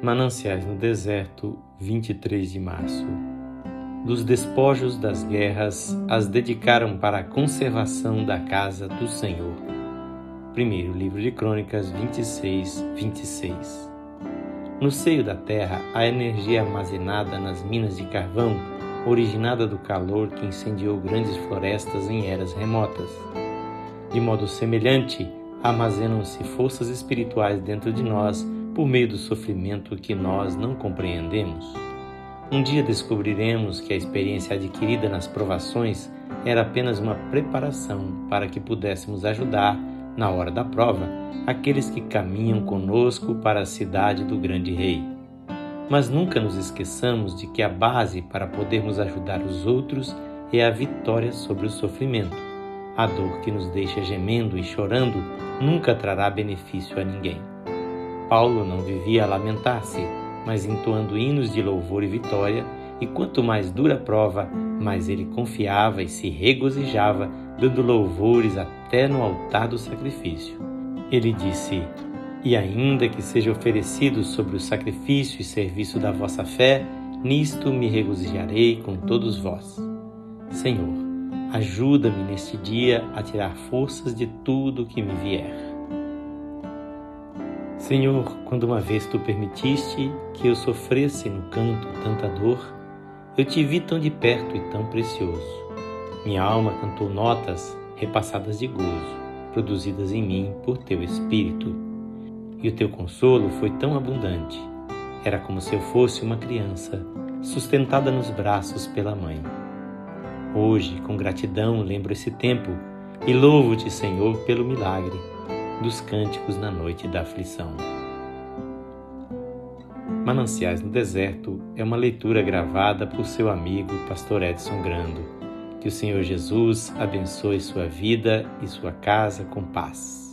Mananciais no Deserto, 23 de março. Dos despojos das guerras as dedicaram para a conservação da casa do Senhor. Primeiro livro de Crônicas 26, 26. No seio da terra, a energia armazenada nas minas de carvão, originada do calor que incendiou grandes florestas em eras remotas. De modo semelhante, armazenam-se forças espirituais dentro de nós por meio do sofrimento que nós não compreendemos. Um dia descobriremos que a experiência adquirida nas provações era apenas uma preparação para que pudéssemos ajudar, na hora da prova, aqueles que caminham conosco para a cidade do grande Rei. Mas nunca nos esqueçamos de que a base para podermos ajudar os outros é a vitória sobre o sofrimento. A dor que nos deixa gemendo e chorando nunca trará benefício a ninguém. Paulo não vivia a lamentar-se, mas entoando hinos de louvor e vitória, e quanto mais dura a prova, mais ele confiava e se regozijava, dando louvores até no altar do sacrifício. Ele disse: E ainda que seja oferecido sobre o sacrifício e serviço da vossa fé, nisto me regozijarei com todos vós. Senhor, ajuda-me neste dia a tirar forças de tudo que me vier. Senhor, quando uma vez tu permitiste que eu sofresse no canto tanta dor, eu te vi tão de perto e tão precioso. Minha alma cantou notas repassadas de gozo, produzidas em mim por teu Espírito. E o teu consolo foi tão abundante. Era como se eu fosse uma criança, sustentada nos braços pela mãe. Hoje, com gratidão, lembro esse tempo e louvo-te, Senhor, pelo milagre dos cânticos na noite da aflição. Mananciais no Deserto é uma leitura gravada por seu amigo Pastor Edson Grando. Que o Senhor Jesus abençoe sua vida e sua casa com paz.